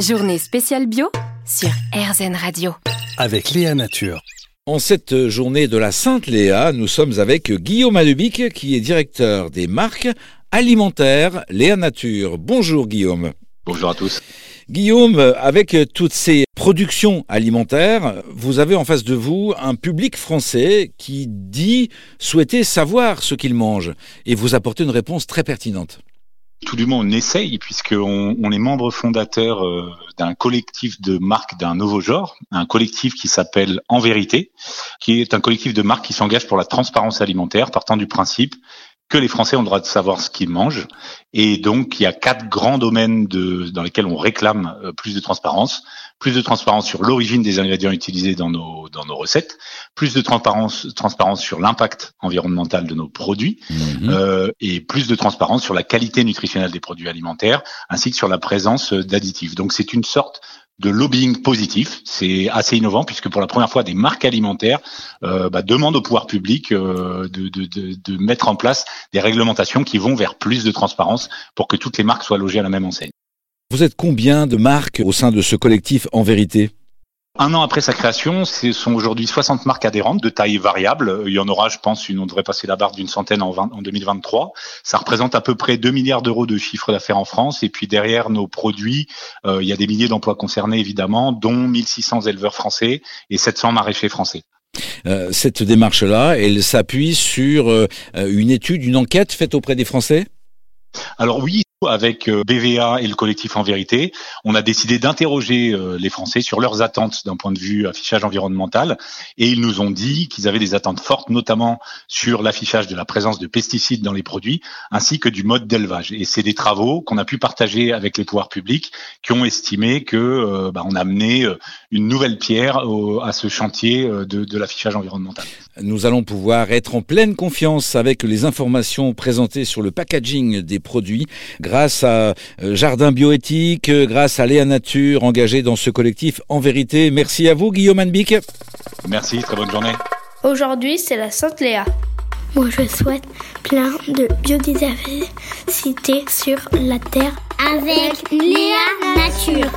Journée spéciale bio sur RZN Radio. Avec Léa Nature. En cette journée de la Sainte Léa, nous sommes avec Guillaume Alubic, qui est directeur des marques alimentaires Léa Nature. Bonjour Guillaume. Bonjour à tous. Guillaume, avec toutes ces productions alimentaires, vous avez en face de vous un public français qui dit souhaiter savoir ce qu'il mange et vous apportez une réponse très pertinente tout du moins on essaye puisqu'on on est membre fondateur euh, d'un collectif de marques d'un nouveau genre, un collectif qui s'appelle En Vérité, qui est un collectif de marques qui s'engage pour la transparence alimentaire, partant du principe que les Français ont le droit de savoir ce qu'ils mangent. Et donc, il y a quatre grands domaines de, dans lesquels on réclame euh, plus de transparence. Plus de transparence sur l'origine des ingrédients utilisés dans nos, dans nos recettes. Plus de transparence, transparence sur l'impact environnemental de nos produits. Mhm. Euh, et plus de transparence sur la qualité nutritionnelle des produits alimentaires, ainsi que sur la présence d'additifs. Donc, c'est une sorte de lobbying positif. C'est assez innovant puisque pour la première fois, des marques alimentaires euh, bah, demandent au pouvoir public euh, de, de, de, de, mettre en place des réglementations qui vont vers plus de transparence pour que toutes les marques soient logées à la même enseigne. Vous êtes combien de marques au sein de ce collectif en vérité? Un an après sa création, ce sont aujourd'hui 60 marques adhérentes de taille variable. Il y en aura, je pense, une, on devrait passer la barre d'une centaine en, 20, en 2023. Ça représente à peu près 2 milliards d'euros de chiffre d'affaires en France. Et puis derrière nos produits, euh, il y a des milliers d'emplois concernés, évidemment, dont 1600 éleveurs français et 700 maraîchers français. Euh, cette démarche-là, elle s'appuie sur euh, une étude, une enquête faite auprès des Français? Alors oui, avec euh, BVA et le collectif En Vérité, on a décidé d'interroger euh, les Français sur leurs attentes d'un point de vue affichage environnemental et ils nous ont dit qu'ils avaient des attentes fortes, notamment sur l'affichage de la présence de pesticides dans les produits ainsi que du mode d'élevage. Et c'est des travaux qu'on a pu partager avec les pouvoirs publics qui ont estimé que euh, bah, on a amené une nouvelle pierre à ce chantier de, de l'affichage environnemental. Nous allons pouvoir être en pleine confiance avec les informations présentées sur le packaging des produits grâce à euh, Jardin Bioéthique, euh, grâce à Léa Nature engagée dans ce collectif. En vérité, merci à vous Guillaume Anbic. Merci, très bonne journée. Aujourd'hui, c'est la Sainte Léa. Moi, je souhaite plein de biodiversité sur la Terre avec Léa Nature.